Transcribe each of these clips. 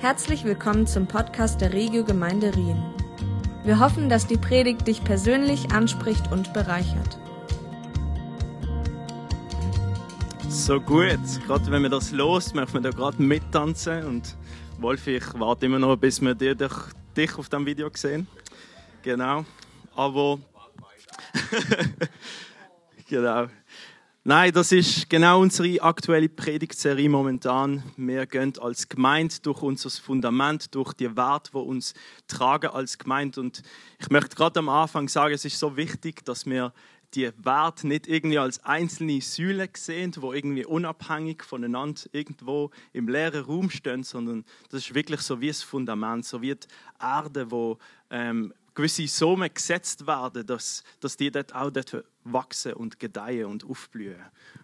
Herzlich willkommen zum Podcast der Regio Gemeinde Rien. Wir hoffen, dass die Predigt dich persönlich anspricht und bereichert. So gut, gerade wenn man das los, möchte man da gerade mittanzen und Wolf, ich warte immer noch, bis wir dich, dich auf dem Video sehen. Genau, aber genau. Nein, das ist genau unsere aktuelle Predigtserie momentan. Wir gehen als Gemeinde durch unser Fundament, durch die Werte, die uns tragen als Gemeinde. Und ich möchte gerade am Anfang sagen, es ist so wichtig, dass wir die Werte nicht irgendwie als einzelne Säulen sehen, wo irgendwie unabhängig voneinander irgendwo im leeren Raum stehen, sondern das ist wirklich so wie das Fundament, so wie die Erde, wo ähm, gewisse Samen gesetzt werden, dass, dass die dort auch dort wachsen und gedeihen und aufblühen.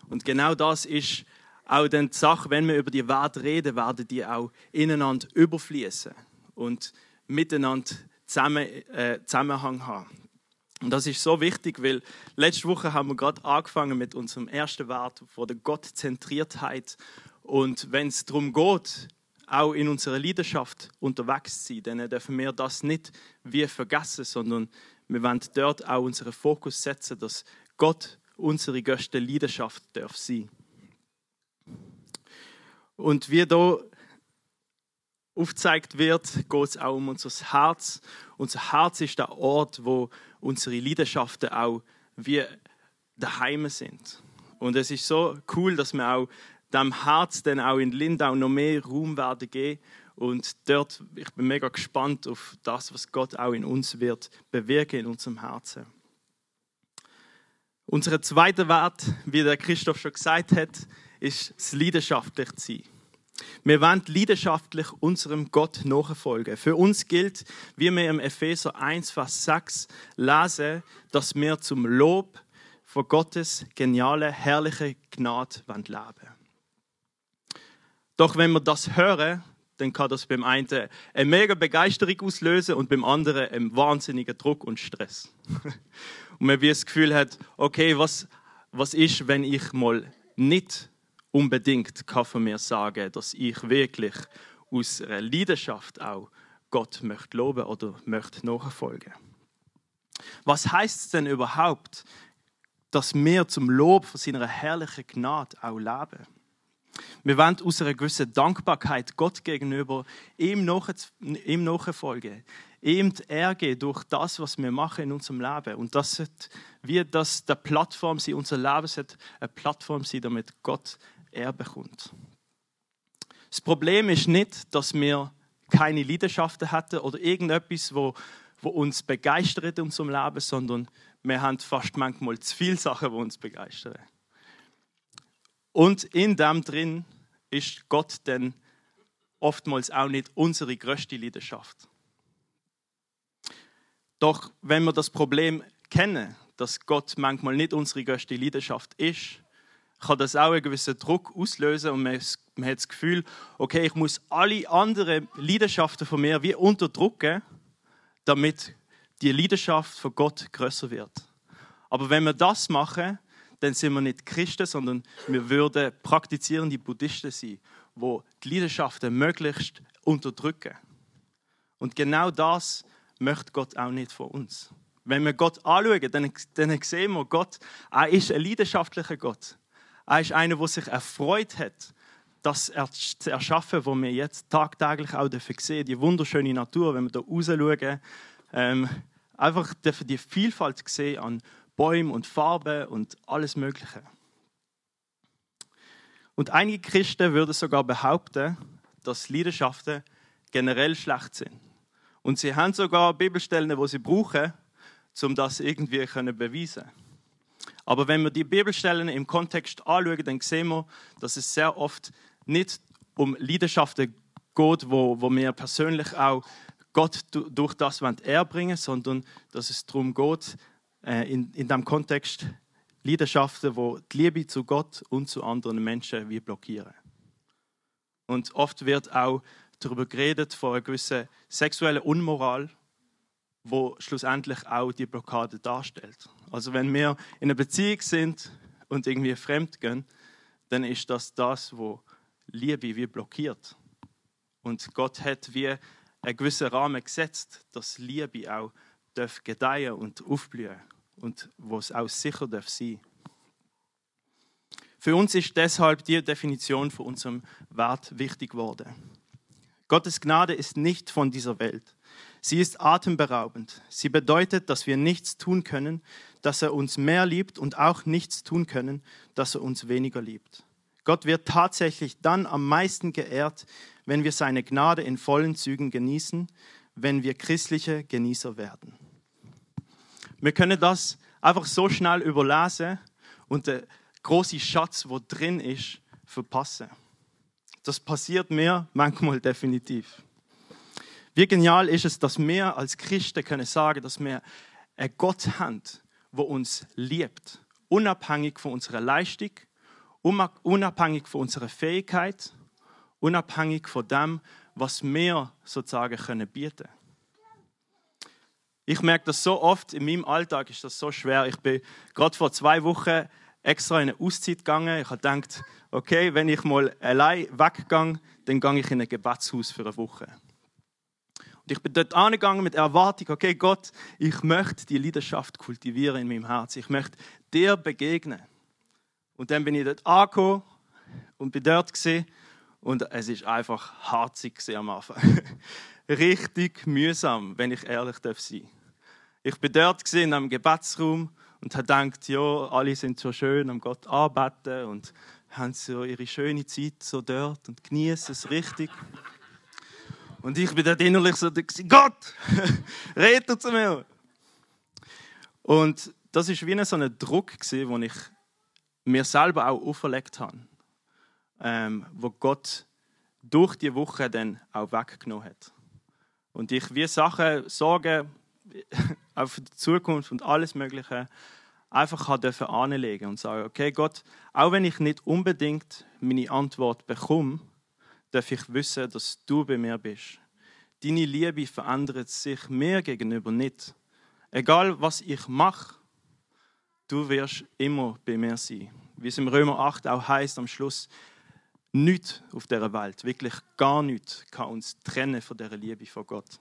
Und genau das ist auch dann die Sache, wenn wir über die Werte reden, werden die auch ineinander überfließen und miteinander zusammen, äh, Zusammenhang haben. Und das ist so wichtig, weil letzte Woche haben wir gerade angefangen mit unserem ersten Wert von der Gottzentriertheit. Und wenn es darum geht, auch in unserer Leidenschaft unterwegs sein, dann dürfen wir das nicht wie vergessen, sondern wir wollen dort auch unseren Fokus setzen, dass Gott unsere größte Leidenschaft darf sein. Und wie da aufgezeigt wird, geht es auch um unser Herz. Unser Herz ist der Ort, wo unsere Leidenschaften auch wie daheim sind. Und es ist so cool, dass wir auch dem Herz dann auch in Lindau noch mehr Raum werden geben. Und dort, ich bin mega gespannt auf das, was Gott auch in uns wird bewirken, in unserem Herzen. Unser zweiter Wert, wie der Christoph schon gesagt hat, ist das leidenschaftlich sein. Wir wollen leidenschaftlich unserem Gott nachfolgen. Für uns gilt, wie wir im Epheser 1, Vers 6 lesen, dass wir zum Lob von Gottes geniale, herrliche Gnade leben wollen. Doch wenn wir das hören, dann kann das beim einen eine mega Begeisterung auslösen und beim anderen einen wahnsinnigen Druck und Stress. und man wie das Gefühl hat, okay, was, was ist, wenn ich mal nicht unbedingt kann von mir sagen, dass ich wirklich aus einer Leidenschaft auch Gott möchte loben oder möchte nachfolgen. Was heißt es denn überhaupt, dass wir zum Lob von seiner herrlichen Gnade auch leben? Wir wollen aus einer gewissen Dankbarkeit Gott gegenüber ihm, nachfolgen, ihm die Ehre durch das, was wir machen in unserem Leben. Und das wird wie der Plattform sein, unser Leben sollte eine Plattform sein, damit Gott Ehre bekommt. Das Problem ist nicht, dass wir keine Leidenschaften hatten oder irgendetwas, wo, wo uns begeistert in unserem Leben, sondern wir haben fast manchmal zu viele Sachen, die uns begeistern. Und in dem drin ist Gott dann oftmals auch nicht unsere größte Leidenschaft. Doch wenn wir das Problem kennen, dass Gott manchmal nicht unsere größte Leidenschaft ist, kann das auch einen gewissen Druck auslösen und man, man hat das Gefühl, okay, ich muss alle anderen Leidenschaften von mir wie unterdrücken, damit die Leidenschaft von Gott größer wird. Aber wenn wir das machen, dann sind wir nicht Christen, sondern wir würden praktizierende Buddhisten sein, wo die Leidenschaften möglichst unterdrücken. Und genau das möchte Gott auch nicht von uns. Wenn wir Gott anschauen, dann, dann sehen wir, Gott, er ist ein leidenschaftlicher Gott. Er ist einer, der sich erfreut hat, das zu erschaffen, was wir jetzt tagtäglich auch sehen die wunderschöne Natur, wenn wir da raus schauen, ähm, einfach die Vielfalt sehen an Bäumen und Farben und alles Mögliche. Und einige Christen würden sogar behaupten, dass Leidenschaften generell schlecht sind. Und sie haben sogar Bibelstellen, wo sie brauchen, um das irgendwie zu beweisen. Aber wenn wir die Bibelstellen im Kontext anschauen, dann sehen wir, dass es sehr oft nicht um Leidenschaften geht, wo, wo wir persönlich auch Gott durch das erbringen sondern dass es darum geht, in, in diesem Kontext Leidenschaften, wo die Liebe zu Gott und zu anderen Menschen wie blockieren. Und oft wird auch darüber geredet von einer gewissen sexuellen Unmoral, wo schlussendlich auch die Blockade darstellt. Also wenn wir in einer Beziehung sind und irgendwie fremd gehen, dann ist das das, wo Liebe wie blockiert. Und Gott hat wie einen gewissen Rahmen gesetzt, dass Liebe auch darf gedeihen und aufblühen und wo es auch sicher darf sein. Für uns ist deshalb die Definition von unserem Wert wichtig geworden. Gottes Gnade ist nicht von dieser Welt. Sie ist atemberaubend. Sie bedeutet, dass wir nichts tun können, dass er uns mehr liebt und auch nichts tun können, dass er uns weniger liebt. Gott wird tatsächlich dann am meisten geehrt, wenn wir seine Gnade in vollen Zügen genießen, wenn wir christliche Genießer werden. Wir können das einfach so schnell überlesen und der große Schatz, wo drin ist, verpassen. Das passiert mir manchmal definitiv. Wie genial ist es, dass wir als Christen können sagen, dass wir einen Gott haben, der uns liebt, unabhängig von unserer Leistung, unabhängig von unserer Fähigkeit, unabhängig von dem, was wir sozusagen können bieten. Ich merke das so oft in meinem Alltag ist das so schwer. Ich bin gerade vor zwei Wochen extra in eine Auszeit gegangen. Ich habe gedacht, okay, wenn ich mal allein weggehe, dann gehe ich in ein Gebetshaus für eine Woche. Und ich bin dort angegangen mit Erwartung, okay, Gott, ich möchte die Leidenschaft kultivieren in meinem Herzen. Ich möchte dir begegnen. Und dann bin ich dort angekommen und bin dort gesehen und es ist einfach harzig am Anfang. Richtig mühsam, wenn ich ehrlich darf sein. Ich bin dort gesehen am Gebetsraum und habe gedacht, ja, alle sind so schön am Gott arbeiten und haben so ihre schöne Zeit so dort und genießen es richtig. Und ich bin dort innerlich so, Gott, rede zu mir. Und das ist wie so ein Druck, den ich mir selber auch auferlegt habe, ähm, wo Gott durch die Woche dann auch weggenommen hat. Und ich wie Sachen, Sorgen auf die Zukunft und alles Mögliche einfach dürfen anlegen und sagen, okay Gott, auch wenn ich nicht unbedingt meine Antwort bekomme, darf ich wissen, dass du bei mir bist. Deine Liebe verändert sich mir gegenüber nicht. Egal was ich mache, du wirst immer bei mir sein. Wie es im Römer 8 auch heißt am Schluss, nichts auf der Welt, wirklich gar nichts, kann uns trennen von der Liebe von Gott.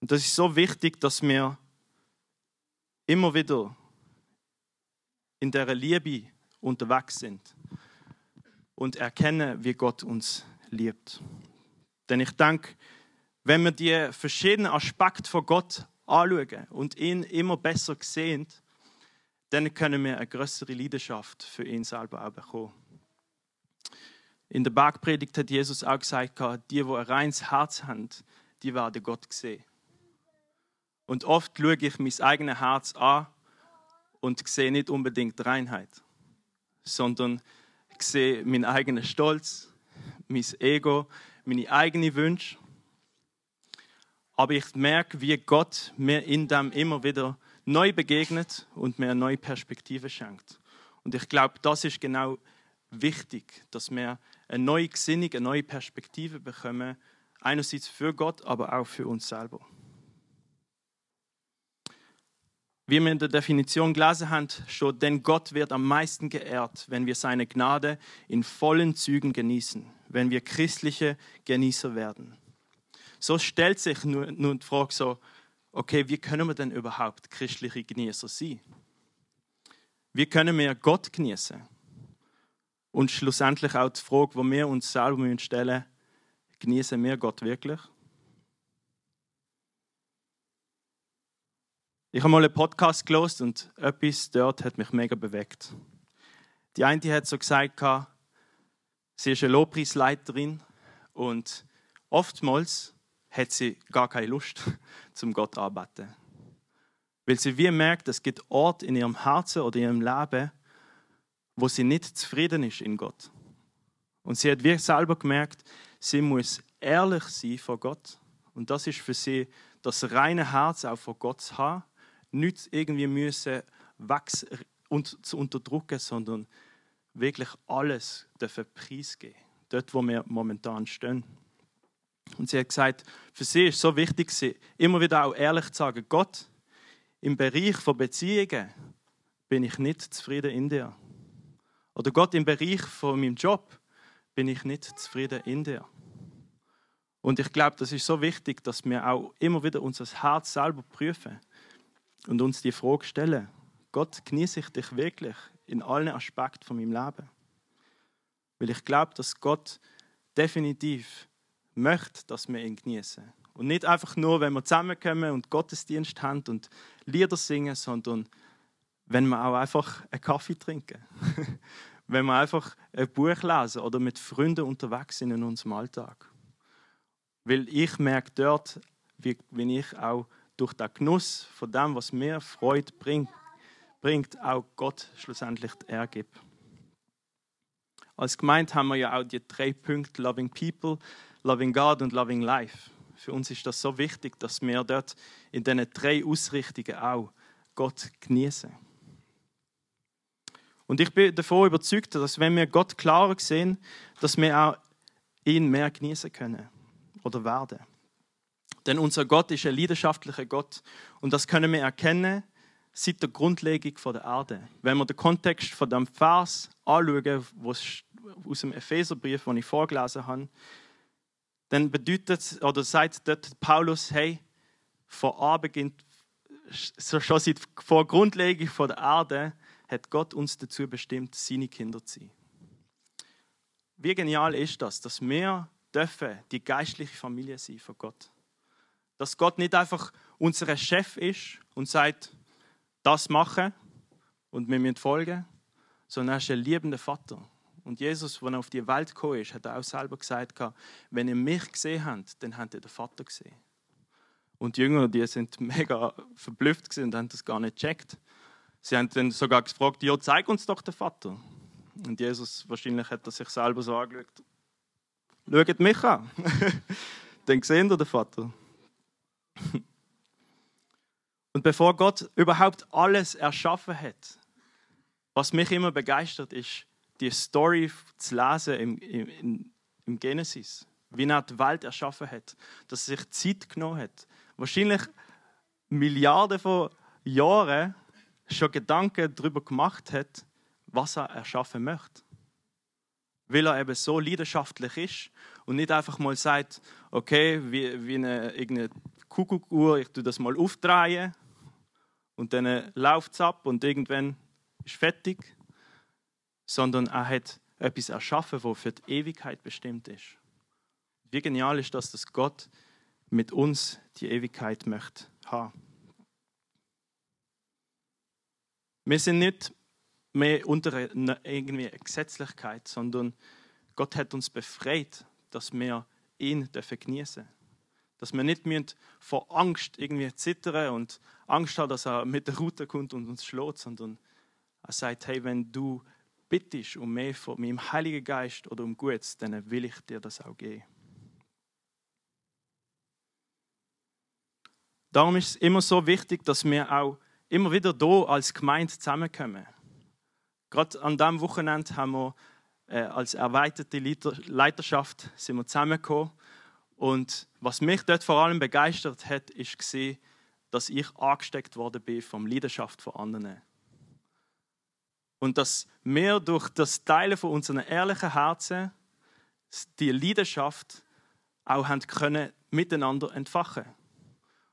Und das ist so wichtig, dass wir immer wieder in der Liebe unterwegs sind und erkennen, wie Gott uns liebt. Denn ich denke, wenn wir die verschiedenen Aspekte von Gott anschauen und ihn immer besser sehen, dann können wir eine größere Leidenschaft für ihn selber auch bekommen. In der Bergpredigt hat Jesus auch gesagt, die, die ein reines Herz haben, die werden Gott sehen. Und oft schaue ich mein eigenes Herz an und sehe nicht unbedingt Reinheit, sondern sehe meinen eigenen Stolz, mein Ego, meine eigenen Wünsche. Aber ich merke, wie Gott mir in dem immer wieder neu begegnet und mir eine neue Perspektive schenkt. Und ich glaube, das ist genau wichtig, dass wir eine neue Gesinnung, eine neue Perspektive bekommen, einerseits für Gott, aber auch für uns selber. Wie wir in der Definition gelesen haben, steht, denn Gott wird am meisten geehrt, wenn wir seine Gnade in vollen Zügen genießen, wenn wir christliche Genießer werden. So stellt sich nun die Frage so, okay, wie können wir denn überhaupt christliche Genießer sein? Wie können wir Gott genießen? Und schlussendlich auch die Frage, die wir uns selber stellen müssen, genießen wir Gott wirklich? Ich habe mal einen Podcast gelost und etwas dort hat mich mega bewegt. Die eine hat so gesagt, sie ist eine Lobpreisleiterin und oftmals hat sie gar keine Lust zum Gott arbeiten. Weil sie wie merkt, es gibt Orte in ihrem Herzen oder ihrem Leben, wo sie nicht zufrieden ist in Gott. Und sie hat wie selber gemerkt, sie muss ehrlich sein vor Gott. Und das ist für sie das reine Herz auch vor Gott zu haben nichts irgendwie müssen wachsen und zu unterdrücken, sondern wirklich alles dürfen preisgeben. Dort, wo wir momentan stehen. Und sie hat gesagt, für sie ist so wichtig, immer wieder auch ehrlich zu sagen, Gott, im Bereich von Beziehungen bin ich nicht zufrieden in dir. Oder Gott, im Bereich von meinem Job bin ich nicht zufrieden in dir. Und ich glaube, das ist so wichtig, dass wir auch immer wieder unser Herz selber prüfen und uns die Frage stellen: Gott, genieße ich dich wirklich in allen Aspekten von meinem Leben? Weil ich glaube, dass Gott definitiv möchte, dass wir ihn genießen. Und nicht einfach nur, wenn wir zusammenkommen und Gottesdienst haben und Lieder singen, sondern wenn wir auch einfach einen Kaffee trinken. wenn wir einfach ein Buch lesen oder mit Freunden unterwegs sind in unserem Alltag. Weil ich merke dort, wie, wie ich auch durch den Genuss von dem, was mir Freude bringt, bringt auch Gott schlussendlich ergibt. Als Gemeinde haben wir ja auch die drei Punkte Loving People, Loving God und Loving Life. Für uns ist das so wichtig, dass wir dort in diesen drei Ausrichtungen auch Gott genießen. Und ich bin davon überzeugt, dass wenn wir Gott klarer sehen, dass wir auch ihn mehr genießen können oder werden. Denn unser Gott ist ein leidenschaftlicher Gott und das können wir erkennen seit der Grundlegung der Erde. Wenn wir den Kontext von dem Vers anschauen, was aus dem Epheserbrief, den ich vorgelesen habe, dann bedeutet oder sagt dort Paulus, hey, vor Anbeginn, schon seit vor Grundlegung der Erde, hat Gott uns dazu bestimmt, seine Kinder zu sein. Wie genial ist das, dass wir dürfen die geistliche Familie sein von Gott. Dass Gott nicht einfach unser Chef ist und sagt, das machen und wir müssen folgen, sondern er ist ein liebender Vater. Und Jesus, als er auf die Welt gekommen ist, hat auch selber gesagt, wenn ihr mich gesehen habt, dann habt ihr den Vater gesehen. Und die Jünger, die sind mega verblüfft und haben das gar nicht gecheckt. Sie haben dann sogar gefragt, ja, zeig uns doch den Vater. Und Jesus, wahrscheinlich hat er sich selber so angeschaut, schaut mich an. dann sehen ihr den Vater. Und bevor Gott überhaupt alles erschaffen hat, was mich immer begeistert, ist, die Story zu lesen im, im, im Genesis, wie er die Welt erschaffen hat, dass er sich Zeit genommen hat. Wahrscheinlich Milliarden von Jahren schon Gedanken darüber gemacht hat, was er erschaffen möchte. Weil er eben so leidenschaftlich ist und nicht einfach mal sagt, okay, wie, wie eine, irgendeine Kuckuckuhr, ich tue das mal aufdrehen und dann läuft es ab und irgendwann ist fertig, sondern er hat etwas erschaffen, das für die Ewigkeit bestimmt ist. Wie genial ist das, dass Gott mit uns die Ewigkeit möchte haben. Wir sind nicht mehr unter irgendwie Gesetzlichkeit, sondern Gott hat uns befreit, dass wir ihn genießen dürfen. Dass wir nicht vor Angst irgendwie zittern und Angst haben, dass er mit der Route kommt und uns schlägt, sondern er sagt, hey, wenn du bittest um mehr von meinem Heiligen Geist oder um Gutes, dann will ich dir das auch geben. Darum ist es immer so wichtig, dass wir auch immer wieder hier als Gemeinde zusammenkommen. Gerade an diesem Wochenende haben wir äh, als erweiterte Leiterschaft sind wir zusammengekommen. Und was mich dort vor allem begeistert hat, ist dass ich angesteckt worden bin vom Leidenschaft von anderen. Und dass wir durch das Teilen von unseren ehrlichen Herzen die Leidenschaft auch haben können miteinander entfachen.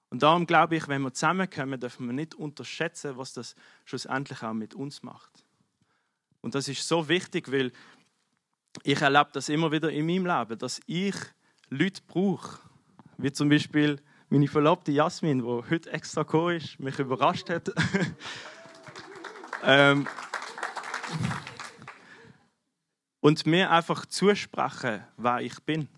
Und darum glaube ich, wenn wir zusammenkommen, dürfen wir nicht unterschätzen, was das schlussendlich auch mit uns macht. Und das ist so wichtig, weil ich erlebe das immer wieder in meinem Leben, dass ich Leute brauche, wie zum Beispiel meine Verlobte Jasmin, die heute extra gekommen ist, mich überrascht hat. ähm, und mir einfach zusprechen, wer ich bin.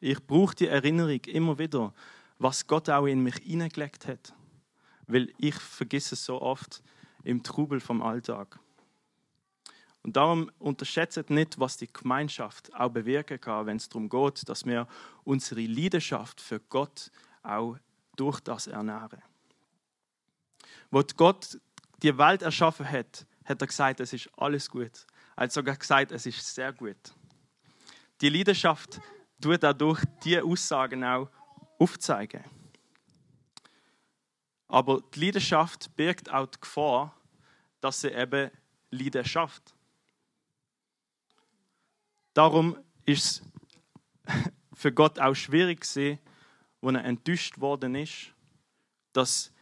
Ich brauche die Erinnerung immer wieder, was Gott auch in mich hineingelegt hat. Weil ich vergesse es so oft im Trubel vom Alltag. Und darum unterschätzt nicht, was die Gemeinschaft auch bewirken kann, wenn es darum geht, dass wir unsere Leidenschaft für Gott auch durch das ernähren. Wo Gott die Welt erschaffen hat, hat er gesagt, es ist alles gut. Er hat sogar gesagt, es ist sehr gut. Die Leidenschaft tut dadurch die Aussagen auch aufzeigen. Aber die Leidenschaft birgt auch die Gefahr, dass sie eben Leidenschaft. Darum ist es für Gott auch schwierig gewesen, als er enttäuscht worden ist, dass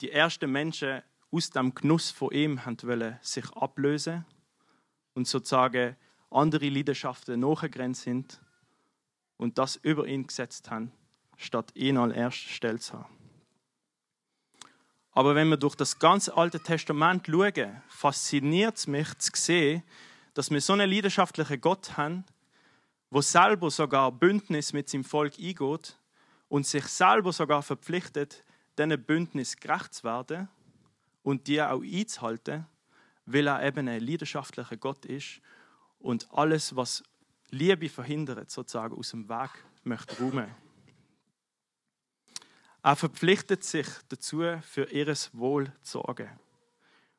die ersten Menschen aus dem Genuss von ihm wollen sich ablösen und sozusagen andere Leidenschaften nachgegrenzt sind und das über ihn gesetzt haben, statt ihn an erster Stelle zu haben. Aber wenn wir durch das ganze Alte Testament schauen, fasziniert es mich zu sehen, dass wir so einen leidenschaftlichen Gott haben, wo selber sogar Bündnis mit seinem Volk eingeht und sich selber sogar verpflichtet, diesen Bündnis gerecht zu werden und die auch einzuhalten, weil er eben ein leidenschaftlicher Gott ist und alles, was Liebe verhindert, sozusagen aus dem Weg möchte räumen. Er verpflichtet sich dazu, für ihres Wohl zu sorgen.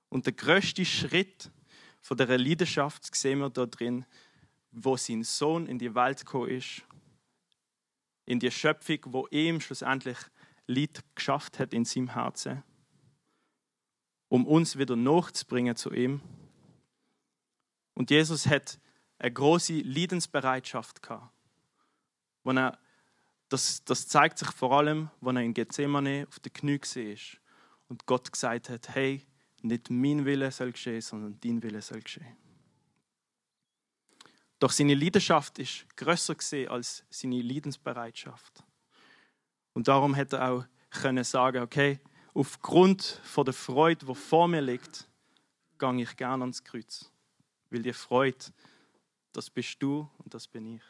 Und der größte Schritt von der Leidenschaft sehen wir da drin, wo sein Sohn in die Welt gekommen ist, in die Schöpfung, wo ihm schlussendlich Lied geschafft hat in seinem Herzen, um uns wieder nachzubringen zu ihm. Und Jesus hat eine große Leidensbereitschaft gehabt, wo er das, das zeigt sich vor allem, wenn er in Gethsemane auf den Knie war und Gott gesagt hat, hey, nicht mein Wille soll geschehen, sondern dein Wille soll geschehen. Doch seine Leidenschaft ist größer gesehen als seine Leidensbereitschaft. Und darum hätte er auch können sagen, okay, aufgrund von der Freude, die vor mir liegt, gehe ich gerne ans Kreuz. Weil die Freude, das bist du und das bin ich.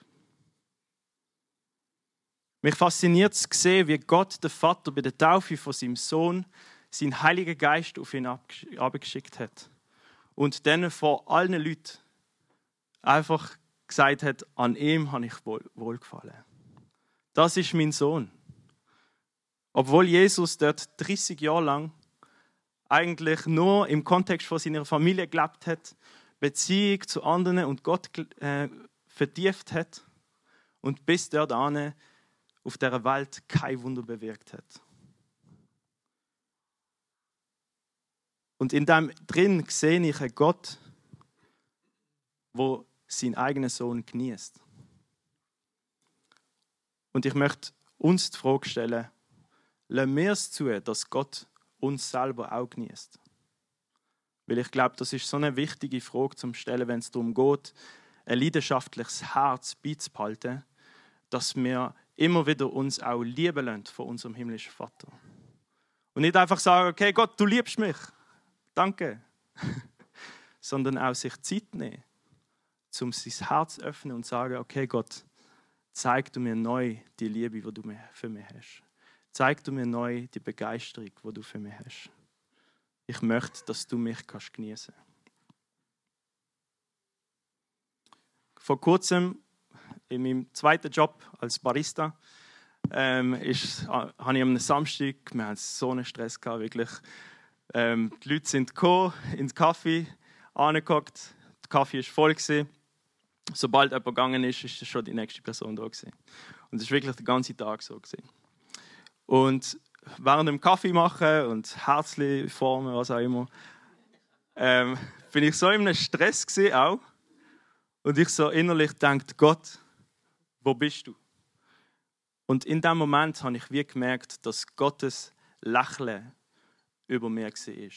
Mich fasziniert zu sehen, wie Gott, der Vater, bei der Taufe von seinem Sohn seinen Heiligen Geist auf ihn abgeschickt hat. Und dann vor allen Leuten einfach gesagt hat, an ihm habe ich wohl, wohlgefallen. Das ist mein Sohn. Obwohl Jesus dort 30 Jahre lang eigentlich nur im Kontext von seiner Familie gelebt hat, Beziehung zu anderen und Gott äh, vertieft hat und bis dort auf der Welt kein Wunder bewirkt hat. Und in dem drin sehe ich einen Gott, wo seinen eigenen Sohn genießt. Und ich möchte uns die Frage stellen, lassen wir es zu, dass Gott uns selber auch genießt? Weil ich glaube, das ist so eine wichtige Frage zum Stellen, wenn es darum geht, ein leidenschaftliches Herz beizubehalten, dass wir immer wieder uns auch lieben lassen von unserem himmlischen Vater. Und nicht einfach sagen, okay, Gott, du liebst mich. Danke. Sondern auch sich Zeit nehmen, um sein Herz öffnen und sagen, okay, Gott, zeig du mir neu die Liebe, die du für mich hast. Zeig du mir neu die Begeisterung, die du für mich hast. Ich möchte, dass du mich kannst genießen. Vor kurzem in meinem zweiten Job als Barista ähm, ist, habe ich am Samstag, wir hatten so einen Stress gehabt, wirklich. Ähm, die Leute sind gekommen, ins Kaffee, angeguckt, der Kaffee war voll. Gewesen. Sobald jemand gegangen ist, ist schon die nächste Person da. Gewesen. Und es war wirklich den ganzen Tag so. Gewesen. Und während dem Kaffee machen und Herzli formen, was auch immer, ähm, bin ich so in einem Stress gewesen, auch. Und ich so innerlich denkt Gott, wo bist du? Und in dem Moment habe ich wie gemerkt, dass Gottes Lächeln über mir war.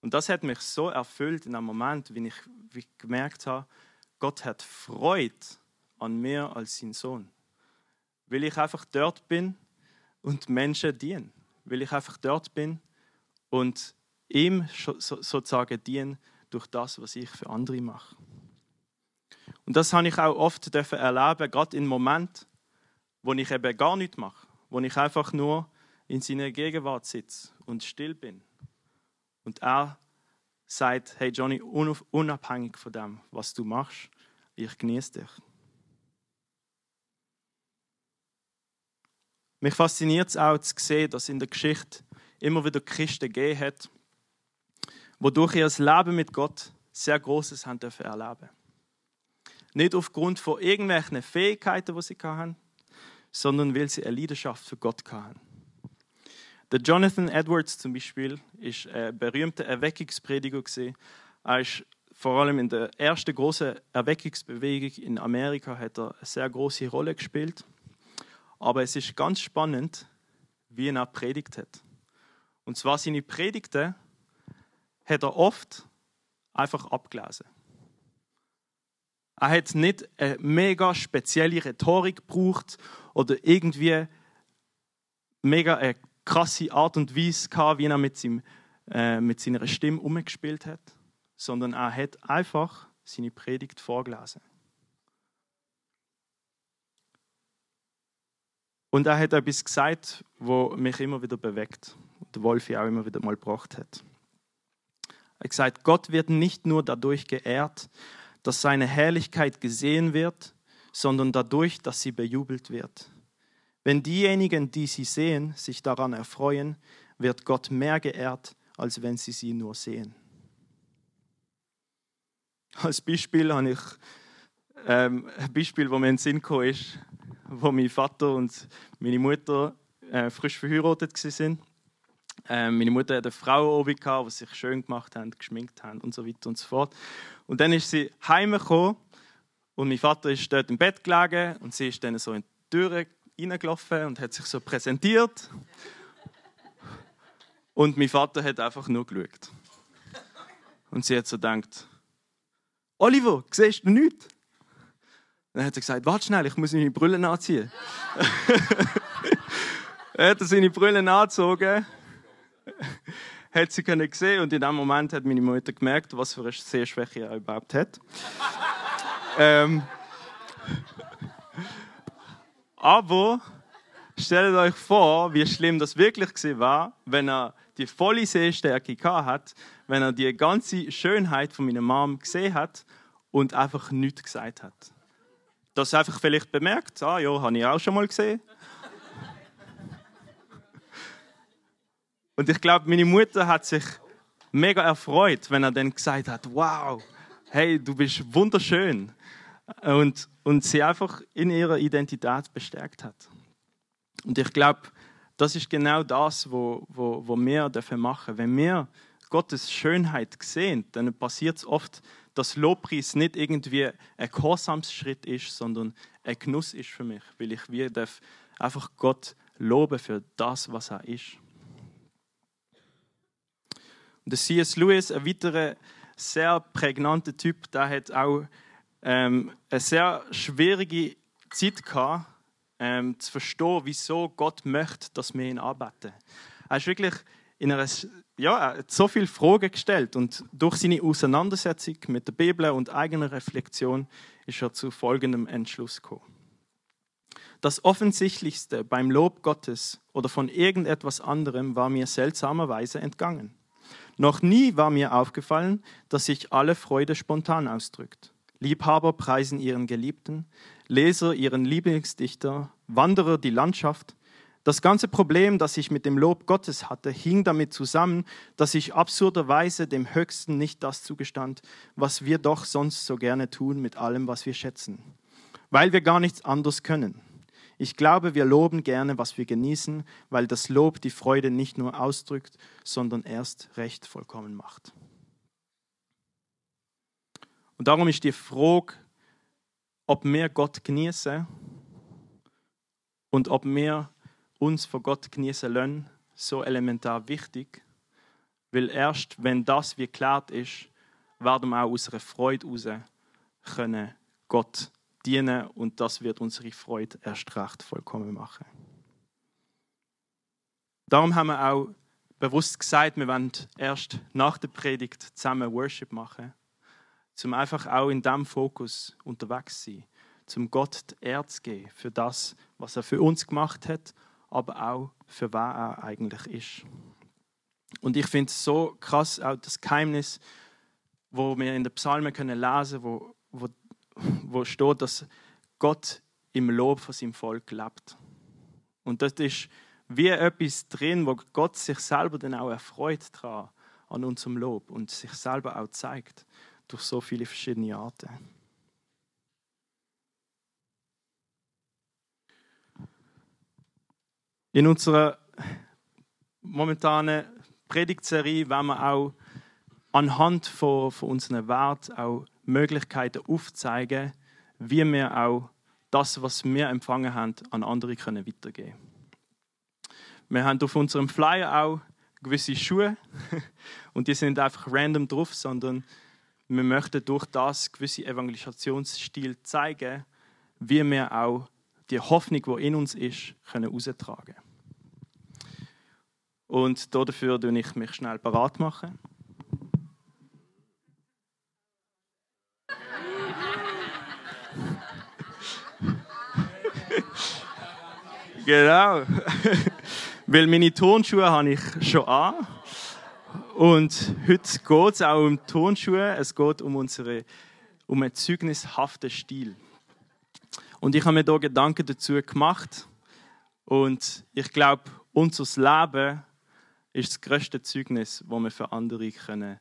Und das hat mich so erfüllt in dem Moment, wie ich gemerkt habe, Gott hat Freude an mir als sein Sohn. Weil ich einfach dort bin und Menschen dienen. Weil ich einfach dort bin und ihm sozusagen dienen durch das, was ich für andere mache. Und das habe ich auch oft erleben, gerade in Momenten, wo ich eben gar nichts mache, wo ich einfach nur in seiner Gegenwart sitze und still bin. Und er sagt, hey Johnny, unabhängig von dem, was du machst, ich genieße dich. Mich fasziniert es auch zu sehen, dass in der Geschichte immer wieder Christen gegeben hat, die durch ihr Leben mit Gott sehr Großes haben dürfen erleben. Nicht aufgrund von irgendwelchen Fähigkeiten, die sie hatten, sondern weil sie eine Leidenschaft für Gott hatten. Der Jonathan Edwards zum Beispiel ist ein berühmter Erweckungsprediger. Er ist vor allem in der ersten großen Erweckungsbewegung in Amerika hat er eine sehr große Rolle gespielt. Aber es ist ganz spannend, wie er predigt hat. Und zwar seine Predigten hat er oft einfach abgelesen. Er hat nicht eine mega spezielle Rhetorik gebraucht oder irgendwie mega eine krasse Art und Weise gehabt, wie er mit, seinem, äh, mit seiner Stimme umgespielt hat, sondern er hat einfach seine Predigt vorgelesen. Und er hat etwas gesagt, wo mich immer wieder bewegt und der Wolfi auch immer wieder mal gebracht hat. Er hat gesagt, Gott wird nicht nur dadurch geehrt, dass seine Herrlichkeit gesehen wird, sondern dadurch, dass sie bejubelt wird. Wenn diejenigen, die sie sehen, sich daran erfreuen, wird Gott mehr geehrt, als wenn sie sie nur sehen. Als Beispiel habe ich ähm, ein Beispiel, wo mir in den Sinn gekommen ist, wo mein Vater und meine Mutter äh, frisch verheiratet waren. Ähm, meine Mutter hatte eine Frau oben, die sich schön gemacht haben, geschminkt haben und so weiter und so fort. Und dann ist sie heimgekommen und mein Vater ist dort im Bett gelegen und sie ist dann so in die Tür reingelaufen und hat sich so präsentiert. Und mein Vater hat einfach nur geschaut. Und sie hat so gedacht, Oliver, siehst du nichts? Dann hat er gesagt, warte schnell, ich muss meine Brille anziehen. er hat seine Brille angezogen, hat sie können sehen und in dem Moment hat meine Mutter gemerkt, was für eine Sehschwäche er überhaupt hat. ähm, aber stellt euch vor, wie schlimm das wirklich war, wenn er die volle Sehstärke hat, wenn er die ganze Schönheit von meiner Mom gesehen hat und einfach nichts gesagt hat. Das einfach vielleicht bemerkt, ah ja, habe ich auch schon mal gesehen. Und ich glaube, meine Mutter hat sich mega erfreut, wenn er dann gesagt hat, wow, hey, du bist wunderschön. Und, und sie einfach in ihrer Identität bestärkt hat. Und ich glaube, das ist genau das, wo, wo, wo wir dafür machen. Wenn wir Gottes Schönheit sehen, dann passiert es oft, dass Lobpreis nicht irgendwie ein Gehorsamsschritt ist, sondern ein Genuss ist für mich, weil ich wir darf einfach Gott loben für das, was er ist. Und der C.S. Lewis, ein weiterer sehr prägnanter Typ, der hat auch ähm, eine sehr schwierige Zeit gehabt, ähm, zu verstehen, wieso Gott möchte, dass wir ihn arbeiten. Er ist wirklich in einer, ja, so viele Fragen gestellt und durch seine Auseinandersetzung mit der Bibel und eigener Reflexion ist er zu folgendem Entschluss gekommen. Das Offensichtlichste beim Lob Gottes oder von irgendetwas anderem war mir seltsamerweise entgangen. Noch nie war mir aufgefallen, dass sich alle Freude spontan ausdrückt. Liebhaber preisen ihren Geliebten, Leser ihren Lieblingsdichter, Wanderer die Landschaft. Das ganze Problem, das ich mit dem Lob Gottes hatte, hing damit zusammen, dass ich absurderweise dem Höchsten nicht das zugestand, was wir doch sonst so gerne tun mit allem, was wir schätzen, weil wir gar nichts anderes können. Ich glaube, wir loben gerne, was wir genießen, weil das Lob die Freude nicht nur ausdrückt, sondern erst recht vollkommen macht. Und darum ist die Frage, ob wir Gott genießen und ob wir uns vor Gott genießen lassen, so elementar wichtig, weil erst wenn das wie geklärt ist, werden wir auch aus einer Freude heraus können Gott dienen und das wird unsere Freude erst recht vollkommen machen. Darum haben wir auch bewusst gesagt, wir wollen erst nach der Predigt zusammen Worship machen zum einfach auch in diesem Fokus unterwegs zu sein, zum Gott die Ehre zu geben für das, was er für uns gemacht hat, aber auch für wer er eigentlich ist. Und ich finde es so krass, auch das Geheimnis, wo wir in den Psalmen können lesen wo, wo, wo steht, dass Gott im Lob von seinem Volk lebt. Und das ist wie etwas drin, wo Gott sich selber dann auch erfreut daran, an unserem Lob und sich selber auch zeigt durch so viele verschiedene Arten. In unserer momentanen Predigtserie werden wir auch anhand von, von unseren Werten auch Möglichkeiten aufzeigen, wie wir auch das, was wir empfangen haben, an andere können weitergeben Wir haben auf unserem Flyer auch gewisse Schuhe und die sind einfach random drauf, sondern wir möchten durch das gewisse Evangelisationsstil zeigen, wie wir auch die Hoffnung, die in uns ist, können austragen. Und dafür mache ich mich schnell parat machen. genau. Weil meine Turnschuhe habe ich schon an. Und heute geht es auch um Turnschuhe. Es geht um, unsere, um einen zeugnishaften Stil. Und ich habe mir da Gedanken dazu gemacht. Und ich glaube, unser Leben ist das größte Zeugnis, das wir für andere können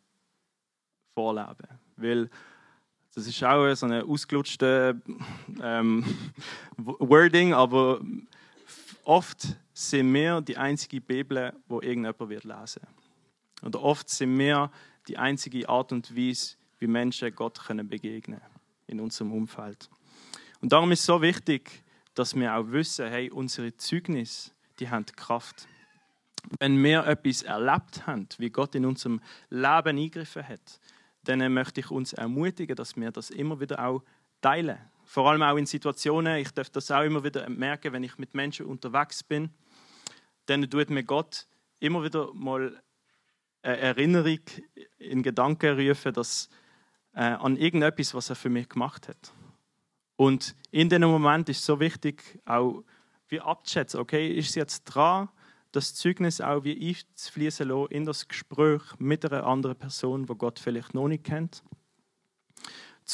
vorleben können. Weil das ist auch so ein ausgelutschter ähm, Wording, aber oft sind wir die einzige Bibel, wo irgendjemand wird lesen. Oder oft sind wir die einzige Art und Weise, wie Menschen Gott können begegnen in unserem Umfeld. Und darum ist es so wichtig, dass wir auch wissen, hey, unsere Zeugnis, die haben Kraft. Wenn wir etwas erlebt haben, wie Gott in unserem Leben eingegriffen hat, dann möchte ich uns ermutigen, dass wir das immer wieder auch teilen. Vor allem auch in Situationen, ich darf das auch immer wieder merken, wenn ich mit Menschen unterwegs bin, dann tut mir Gott immer wieder mal Erinnerung in Gedanken rufen, dass, äh, an irgendetwas, was er für mich gemacht hat. Und in dem Moment ist so wichtig, auch wie abzuschätzen, okay, ist es jetzt dran, das Zeugnis auch wie einzufließen lassen in das Gespräch mit einer anderen Person, wo Gott vielleicht noch nicht kennt,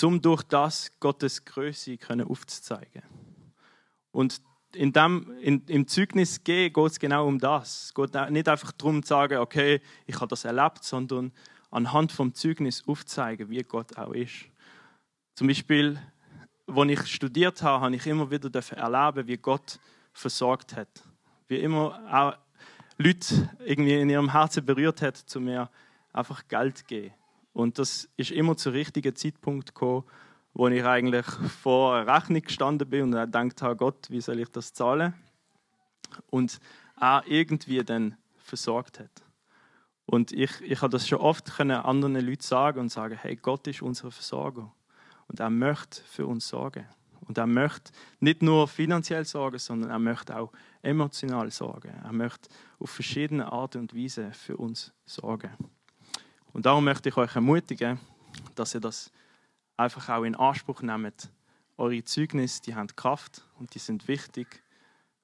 um durch das Gottes Größe können aufzuzeigen. Und in dem, in, im Zeugnis geht es genau um das. Es geht nicht einfach darum zu sagen, okay, ich habe das erlebt, sondern anhand vom Zeugnis aufzeigen, wie Gott auch ist. Zum Beispiel, als ich studiert habe, habe ich immer wieder erleben, wie Gott versorgt hat. Wie immer auch Leute irgendwie in ihrem Herzen berührt hat, zu mir einfach Geld zu geben. Und das ist immer zum richtigen Zeitpunkt gekommen, wo ich eigentlich vor einer Rechnung gestanden bin und dann gedacht habe, Gott, wie soll ich das zahlen? Und er irgendwie dann versorgt hat. Und ich, ich habe das schon oft können anderen Leuten sagen und sagen, hey, Gott ist unser Versorger. Und er möchte für uns sorgen. Und er möchte nicht nur finanziell sorgen, sondern er möchte auch emotional sorgen. Er möchte auf verschiedene Arten und Weise für uns sorgen. Und darum möchte ich euch ermutigen, dass ihr das einfach auch in Anspruch nehmt. Eure Zeugnisse, die haben Kraft und die sind wichtig,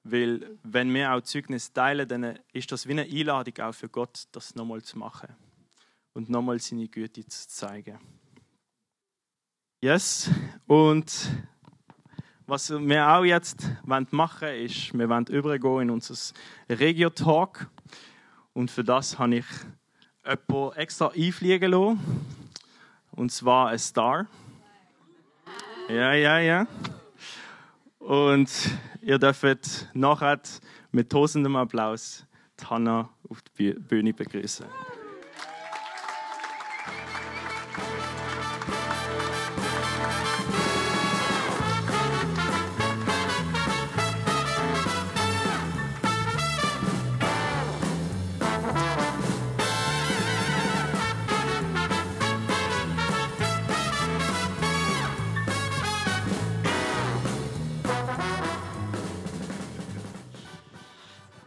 weil wenn wir auch Zeugnis teilen, dann ist das wie eine Einladung auch für Gott, das nochmal zu machen und nochmal seine Güte zu zeigen. Yes, und was wir auch jetzt machen wollen, ist, wir wollen übergehen in unser Regio-Talk. Und für das habe ich jemanden extra einfliegen lassen. Und zwar ein Star. Ja, ja, ja. Und ihr dürft nachher mit tosendem Applaus Hannah auf die Bühne begrüßen.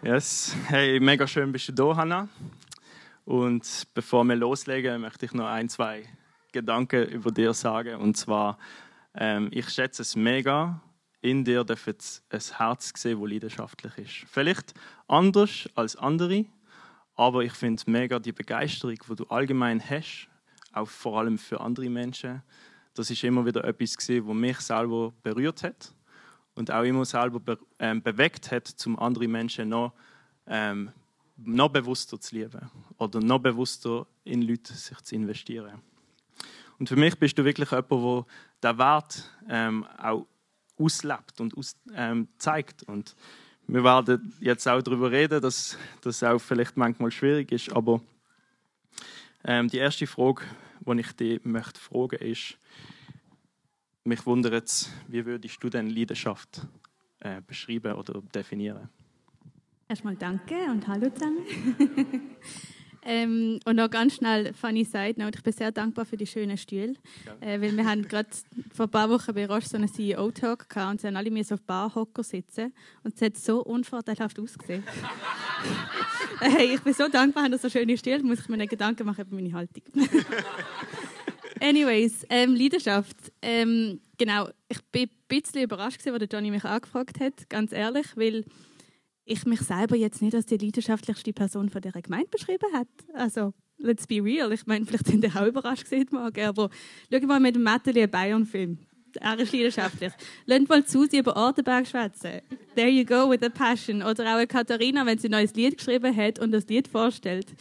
Yes, hey, mega schön bist du da, Hanna. Und bevor wir loslegen, möchte ich noch ein, zwei Gedanken über dir sagen. Und zwar, ähm, ich schätze es mega, in dir jetzt ein Herz sehen, das leidenschaftlich ist. Vielleicht anders als andere, aber ich finde mega die Begeisterung, die du allgemein hast, auch vor allem für andere Menschen. Das ist immer wieder etwas was mich selber berührt hat und auch immer selber be ähm, bewegt hat, um andere Menschen noch, ähm, noch bewusster zu lieben oder noch bewusster in Leute sich zu investieren. Und für mich bist du wirklich jemand, der den Wert ähm, auch auslebt und aus, ähm, zeigt. Und wir werden jetzt auch darüber reden, dass das auch vielleicht manchmal schwierig ist, aber Ähm, die erste Frage, die ich dich möchte fragen ist, mich wundert wie würdest du denn Leidenschaft äh, beschreiben oder definieren? Erstmal danke und hallo zusammen. ähm, und noch ganz schnell funny Side Note, ich bin sehr dankbar für die schönen Stühle, äh, weil wir haben gerade vor ein paar Wochen bei Roche so einen CEO-Talk gehabt und sie haben alle so auf Barhocker sitzen und es hat so unvorteilhaft ausgesehen. hey, ich bin so dankbar, dass so schöne Stühle, muss ich mir Gedanken machen über meine Haltung. Anyways, ähm, Leidenschaft. Ähm, genau, ich bin ein bisschen überrascht, als Johnny mich angefragt hat, ganz ehrlich, weil ich mich selber jetzt nicht als die leidenschaftlichste Person von der Gemeinde beschrieben hat. Also, let's be real. Ich meine, vielleicht sind ihr auch überrascht gewesen morgen, aber schau mal mit dem Mateli Bayern-Film. Er ist leidenschaftlich. Lasst mal zu, sie über Ortenberg schwätzen. There you go with a passion. Oder auch eine Katharina, wenn sie ein neues Lied geschrieben hat und das Lied vorstellt.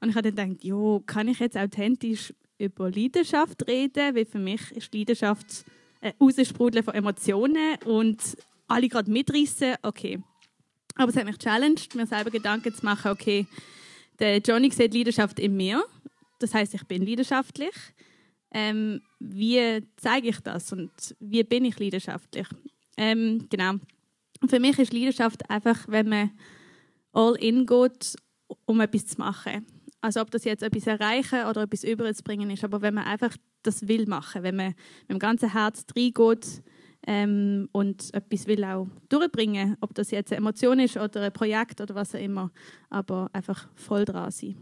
Und ich habe dann gedacht, jo, kann ich jetzt authentisch über Leidenschaft reden? Weil für mich ist Leidenschaft ein Raussprudeln von Emotionen und alle gerade mitreißen. Okay, aber es hat mich challenged, mir selber Gedanken zu machen, okay, der Johnny sieht Leidenschaft in mir. Das heißt, ich bin leidenschaftlich. Ähm, wie zeige ich das und wie bin ich leidenschaftlich? Ähm, genau. Für mich ist Leidenschaft einfach, wenn man all in geht, um etwas zu machen. Also ob das jetzt etwas erreichen oder etwas überzubringen ist, aber wenn man einfach das will machen, wenn man mit dem ganzen Herz reingeht, ähm, und etwas will auch durchbringen, ob das jetzt eine Emotion ist oder ein Projekt oder was auch immer, aber einfach voll dran sein.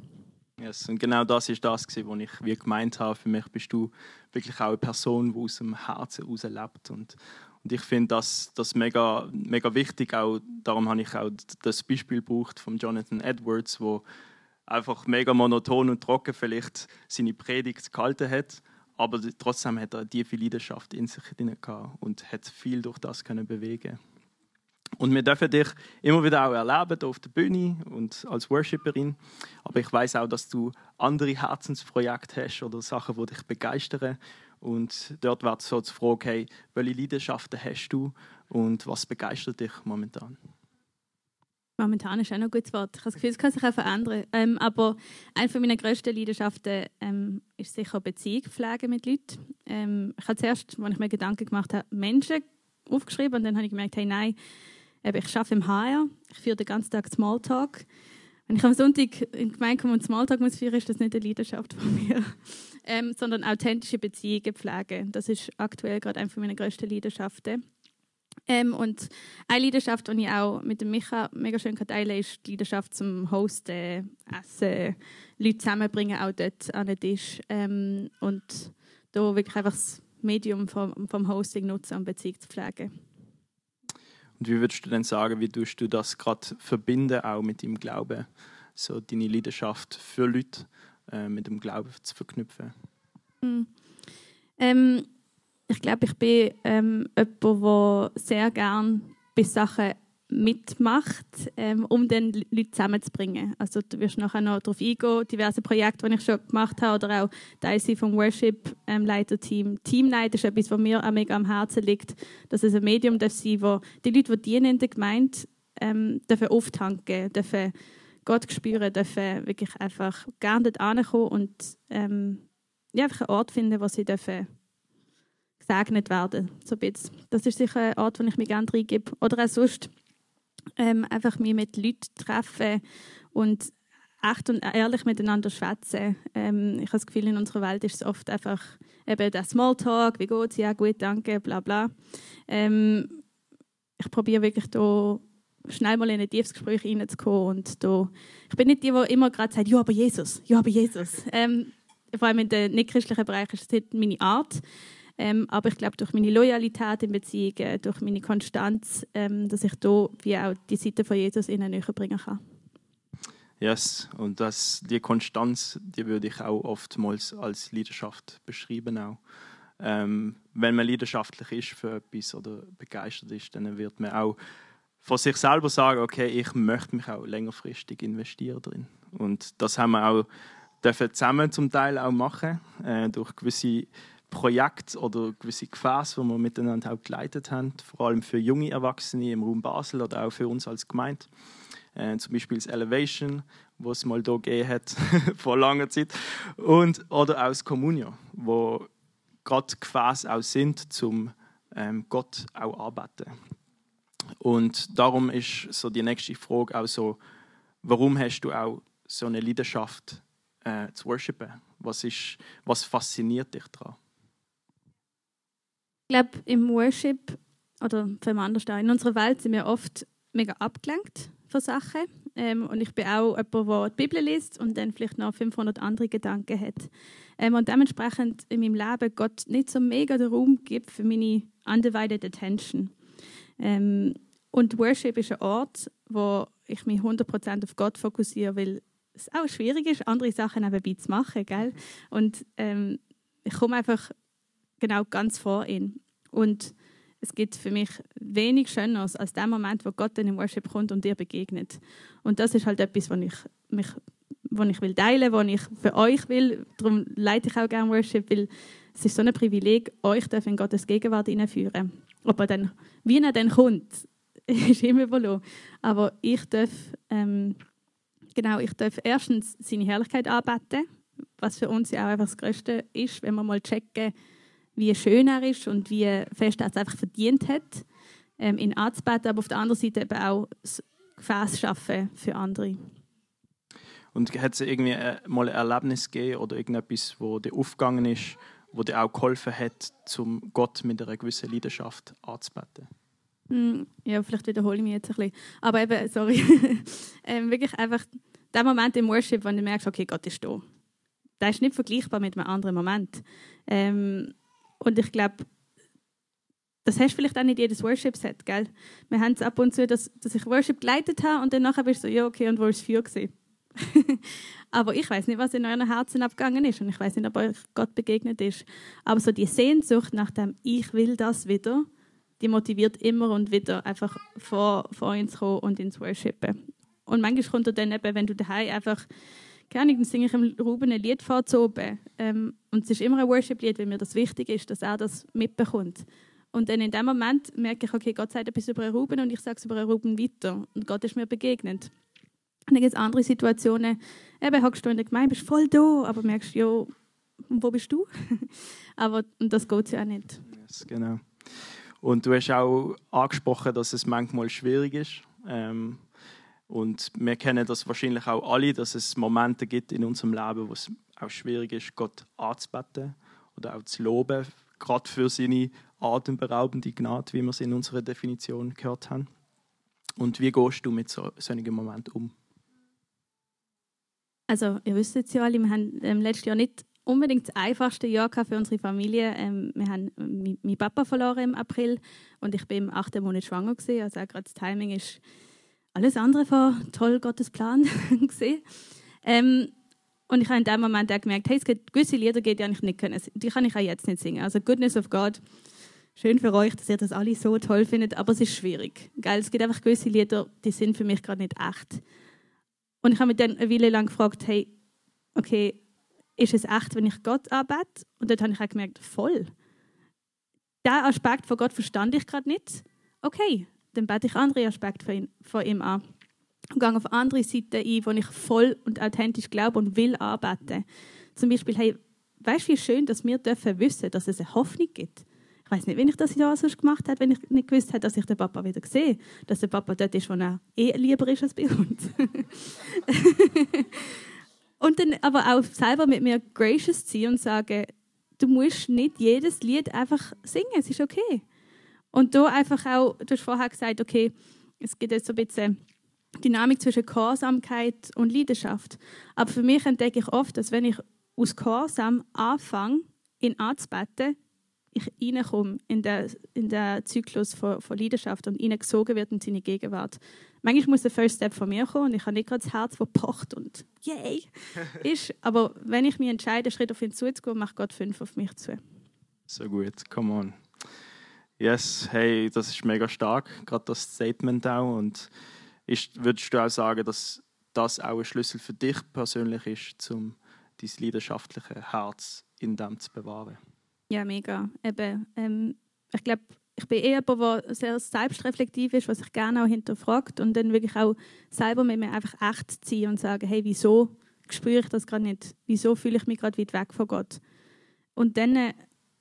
Yes, und genau das ist das, was ich wie gemeint habe. Für mich bist du wirklich auch eine Person, die aus dem Herzen heraus lebt. Und, und ich finde das, das mega, mega wichtig. Auch, darum habe ich auch das Beispiel gebraucht von Jonathan Edwards, wo einfach mega monoton und trocken vielleicht seine Predigt gehalten hat aber trotzdem hat er tiefe Leidenschaft in sich drin und hat viel durch das können bewegen. Und wir dürfen dich immer wieder auch erleben auf der Bühne und als Worshipperin. Aber ich weiß auch, dass du andere Herzensprojekte hast oder Sachen, die dich begeistern. Und dort wird so die Frage, hey, welche Leidenschaften hast du und was begeistert dich momentan? Momentan ist auch noch ein gutes Wort. Ich habe das Gefühl, es kann sich auch verändern. Ähm, aber eine meiner grössten Leidenschaften ähm, ist sicher Beziehung pflegen mit Leuten. Ähm, ich habe zuerst, als ich mir Gedanken gemacht habe, Menschen aufgeschrieben und dann habe ich gemerkt, hey, nein, ich arbeite im HR, ich führe den ganzen Tag Smalltalk. Wenn ich am Sonntag in Gemeinde komme und Smalltalk muss führen, ist das nicht eine Leidenschaft von mir, ähm, sondern authentische Beziehungen pflegen. Das ist aktuell gerade eine meiner grössten Leidenschaften. Ähm, und eine Leidenschaft, die ich auch mit dem Micha mega schön teile ist die Leidenschaft zum Hosten, Essen, Leute zusammenbringen, auch dort an den Tisch. Ähm, und da wirklich einfach das Medium vom, vom Hosting nutzen, um Beziehung zu pflegen. Und wie würdest du denn sagen, wie tust du das gerade verbinden, auch mit dem Glauben? So deine Leidenschaft für Leute äh, mit dem Glauben zu verknüpfen? Mhm. Ähm, ich glaube, ich bin ähm, jemand, der sehr gerne bei Sachen mitmacht, ähm, um dann Leute zusammenzubringen. Also du wirst nachher noch darauf eingehen, diverse Projekte, die ich schon gemacht habe, oder auch Teil vom Worship-Leiter-Team. Ähm, Teamleiter ist etwas, was mir auch mega am Herzen liegt, dass es ein Medium darf sein wo die Leute, die dienen in der Gemeinde, ähm, dürfen auftanken, dürfen Gott spüren, dürfen wirklich einfach gerne dort ankommen und ähm, ja, einfach einen Ort finden, wo sie dürfen gesegnet werden. So Das ist sicher ein Ort, wo ich mich gerne reingebe. Oder auch sonst ähm, einfach mich mit Leuten treffen und echt und ehrlich miteinander schwätzen. Ähm, ich habe das Gefühl, in unserer Welt ist es oft einfach eben der Smalltalk, wie geht es, ja gut, danke, bla bla. Ähm, ich probiere wirklich da schnell mal in ein tiefes Gespräch reinzukommen und da, ich bin nicht die, die immer gerade sagt, ja, aber Jesus, ja, aber Jesus. Ähm, vor allem in den nicht-christlichen Bereichen ist das nicht meine Art. Ähm, aber ich glaube, durch meine Loyalität in Beziehungen, durch meine Konstanz, ähm, dass ich da wie auch die Seite von Jesus ihnen näher bringen kann. Yes, und das, die Konstanz, die würde ich auch oftmals als Leidenschaft beschreiben auch. Ähm, wenn man leidenschaftlich ist für etwas oder begeistert ist, dann wird man auch von sich selber sagen, okay, ich möchte mich auch längerfristig investieren drin. Und das haben wir auch dürfen zusammen zum Teil auch machen, äh, durch gewisse Projekte oder gewisse Gefäße, die wir miteinander auch geleitet haben, vor allem für junge Erwachsene im Raum Basel oder auch für uns als Gemeinde. Äh, zum Beispiel das Elevation, wo es mal hier hat, vor langer Zeit. Und, oder aus Communio, wo gerade Gefäße auch sind, zum ähm, Gott auch arbeiten. Und darum ist so die nächste Frage auch so, warum hast du auch so eine Leidenschaft äh, zu worshipen? Was, ist, was fasziniert dich daran? Glaube, im Worship, oder für anders auch, in unserer Welt sind wir oft mega abgelenkt von Sachen. Ähm, und ich bin auch jemand, der die Bibel liest und dann vielleicht noch 500 andere Gedanken hat. Ähm, und dementsprechend in meinem Leben Gott nicht so mega den Raum gibt für meine undivided attention. Ähm, und Worship ist ein Ort, wo ich mich 100% auf Gott fokussiere, weil es auch schwierig ist, andere Sachen nebenbei zu machen. Gell? Und ähm, ich komme einfach genau ganz vor ihn. Und es gibt für mich wenig Schöneres als der Moment, wo Gott in den Worship kommt und dir begegnet. Und das ist halt etwas, was ich mich was ich will teilen, was ich für euch will. Darum leite ich auch gerne Worship, weil es ist so ein Privileg, euch in Gottes Gegenwart hineinführen. Ob er dann, wie er dann kommt, ist immer überlassen. Aber ich darf, ähm, genau, ich darf erstens seine Herrlichkeit anbeten, was für uns ja auch einfach das Größte ist, wenn wir mal checken, wie schön er ist und wie fest er es einfach verdient hat, ähm, ihn anzubeten, aber auf der anderen Seite eben auch das Gefäß schaffen für andere. Und hat es irgendwie äh, mal ein Erlebnis gegeben oder irgendetwas, wo dir aufgegangen ist, wo dir auch geholfen hat, zum Gott mit einer gewissen Leidenschaft anzubeten? Mm, ja, vielleicht wiederhole ich mich jetzt ein bisschen. Aber eben, sorry. ähm, wirklich einfach der Moment im Worship, wo du merkst, okay, Gott ist da. Der ist nicht vergleichbar mit einem anderen Moment. Ähm, und ich glaube, das hast du vielleicht auch nicht jedes Worship-Set, gell? Wir haben es ab und zu, dass, dass ich Worship geleitet habe und dann nachher bist du so, ja, okay, und wo ist für gewesen? aber ich weiß nicht, was in euren Herzen abgegangen ist und ich weiß nicht, ob euch Gott begegnet ist. Aber so die Sehnsucht nach dem Ich will das wieder, die motiviert immer und wieder einfach vor, vor uns kommen und ins Worshipen. Und manchmal kommt er dann eben, wenn du daheim einfach keine dann singe ich im Ruben ein Lied zu oben. Ähm, und es ist immer ein Worship-Lied, weil mir das wichtig ist, dass er das mitbekommt. Und dann in dem Moment merke ich, okay, Gott sagt etwas über einen Ruben und ich sage es über einen Ruben weiter. Und Gott ist mir begegnet. Und dann gibt es andere Situationen, eben hockst du in der Gemeinde, bist voll da, aber merkst, ja, wo bist du? aber das geht ja auch nicht. Yes, genau. Und du hast auch angesprochen, dass es manchmal schwierig ist. Ähm, und wir kennen das wahrscheinlich auch alle, dass es Momente gibt in unserem Leben, wo es auch schwierig ist, Gott anzubeten oder auch zu loben, gerade für seine atemberaubende Gnade, wie wir es in unserer Definition gehört haben. Und wie gehst du mit so, solchen Momenten um? Also, ihr wisst jetzt ja alle, wir haben ähm, letztes Jahr nicht unbedingt das einfachste Jahr für unsere Familie. Ähm, wir haben äh, meinen Papa verloren im April und ich bin im achten Monat schwanger gewesen. Also auch gerade das Timing ist alles andere von toll Gottes Plan gesehen. Ähm, und ich habe in dem Moment auch gemerkt, hey, es gibt gewisse Lieder, die ich nicht können. Die kann ich auch jetzt nicht singen. Also Goodness of God, schön für euch, dass ihr das alle so toll findet, aber es ist schwierig. Gell? Es gibt einfach gewisse Lieder, die sind für mich gerade nicht echt. Und ich habe mich dann eine Weile lang gefragt, hey, okay, ist es echt, wenn ich Gott arbeite? Und dort habe ich auch gemerkt, voll. Der Aspekt von Gott verstand ich gerade nicht. Okay, dann bete ich andere Aspekte von, ihm an. Und gehe auf andere Seiten ein, wo ich voll und authentisch glaube und will arbeiten. Zum Beispiel, hey, weißt du, wie schön, dass wir dürfen wissen, dass es eine Hoffnung gibt. Ich weiß nicht, wenn ich das ja sonst gemacht hätte, wenn ich nicht gewusst hätte, dass ich den Papa wieder sehe. Dass der Papa dort ist, wo er eh lieber ist als bei uns. und dann aber auch selber mit mir gracious sein und sagen, du musst nicht jedes Lied einfach singen, es ist okay. Und da einfach auch, du hast vorher gesagt, okay, es gibt jetzt so ein bisschen Dynamik zwischen Gehorsamkeit und Leidenschaft. Aber für mich entdecke ich oft, dass wenn ich aus Gehorsam anfange, ihn anzubeten, ich reinkomme in den, in den Zyklus von, von Leidenschaft und hineingesogen wird in seine Gegenwart. Manchmal muss der First Step von mir kommen und ich habe nicht gerade das Herz, das pocht und yay ist. Aber wenn ich mich entscheide, einen Schritt auf ihn zuzugehen, macht Gott fünf auf mich zu. So gut, come on. Yes, hey, das ist mega stark, gerade das Statement auch. Und ist, würdest du auch sagen, dass das auch ein Schlüssel für dich persönlich ist, um dein leidenschaftliche Herz in dem zu bewahren? Ja, mega. Eben, ähm, ich glaube, ich bin eher jemand, der sehr selbstreflektiv ist, was sich gerne auch hinterfragt und dann wirklich auch selber mit mir einfach echt ziehen und sagen, hey, wieso spüre ich das gerade nicht? Wieso fühle ich mich gerade weit weg von Gott? Und dann äh,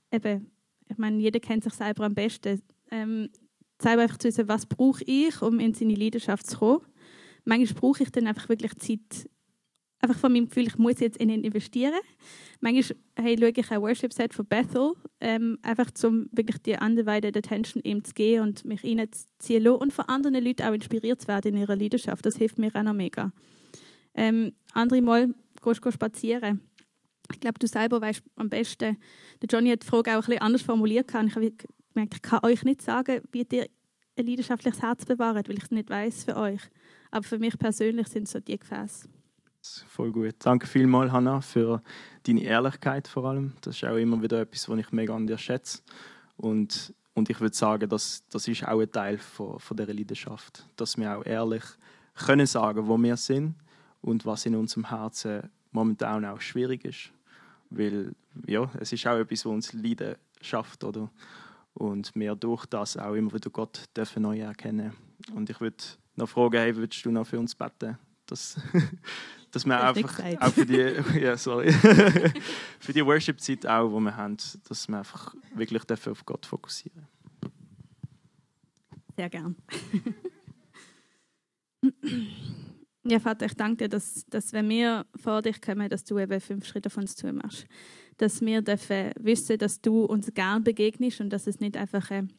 eben, ich meine, jeder kennt sich selber am besten. Ähm, selber einfach zu wissen, was brauche ich, um in seine Leidenschaft zu kommen. Manchmal brauche ich dann einfach wirklich Zeit, einfach von meinem Gefühl, ich muss jetzt in ihn investieren. Manchmal hey, schaue ich ein Worship-Set von Bethel, ähm, einfach um wirklich die undivided attention ihm zu geben und mich reinzuziehen und von anderen Leuten auch inspiriert zu werden in ihrer Leidenschaft. Das hilft mir auch noch mega. Ähm, andere Mal gehst du spazieren. Ich glaube, du selber weißt am besten. Der Johnny hat die Frage auch bisschen anders formuliert. Ich habe gemerkt, ich kann euch nicht sagen, wie ihr ein leidenschaftliches Herz bewahrt, weil ich es nicht weiß für euch. Aber für mich persönlich sind es so die Gefäße. Voll gut. Danke vielmals, Hanna, für deine Ehrlichkeit vor allem. Das ist auch immer wieder etwas, was ich mega an dir schätze. Und, und ich würde sagen, dass, das ist auch ein Teil von, von dieser Leidenschaft. Dass wir auch ehrlich können sagen, wo wir sind und was in unserem Herzen momentan auch schwierig ist. Weil ja, es ist auch etwas, was uns Leiden schafft. Oder? Und wir durch das auch immer wieder Gott dürfen neu erkennen. Und ich würde noch fragen, hey, würdest du noch für uns beten? Dass, dass wir einfach auch für die, ja, sorry, für die Worship-Zeit auch, die wir haben, dass wir einfach wirklich dafür auf Gott fokussieren. Sehr gern. Ja, Vater, ich danke dir, dass, dass wenn wir vor dich kommen, dass du eben fünf Schritte von uns zu machst. Dass wir dürfen wissen, dass du uns gern begegnest und dass es nicht einfach ein,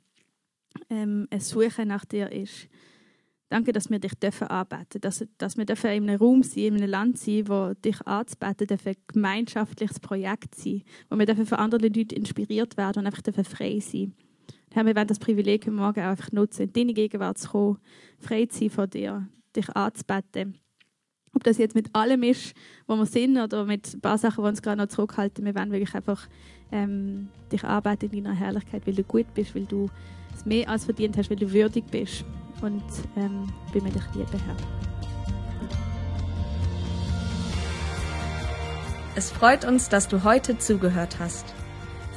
ähm, ein Suchen nach dir ist Danke, dass wir dich dürfen anbeten, dass, dass wir dürfen in einem Raum sein, in einem Land sein, wo dich anzubeten darf ein gemeinschaftliches Projekt sein, wo wir dürfen von anderen Leuten inspiriert werden und einfach dürfen frei sein. Herr, wir werden das Privileg morgen auch einfach nutzen, in deine Gegenwart zu kommen, frei zu sein von dir, dich anzubeten. Ob das jetzt mit allem ist, wo wir sind, oder mit ein paar Sachen, die uns gerade noch zurückhalten, wir werden wirklich einfach ähm, dich arbeiten in deiner Herrlichkeit, weil du gut bist, weil du es mehr als verdient hast, weil du würdig bist und ähm, bin mir dich liebe, Herr. Es freut uns, dass du heute zugehört hast.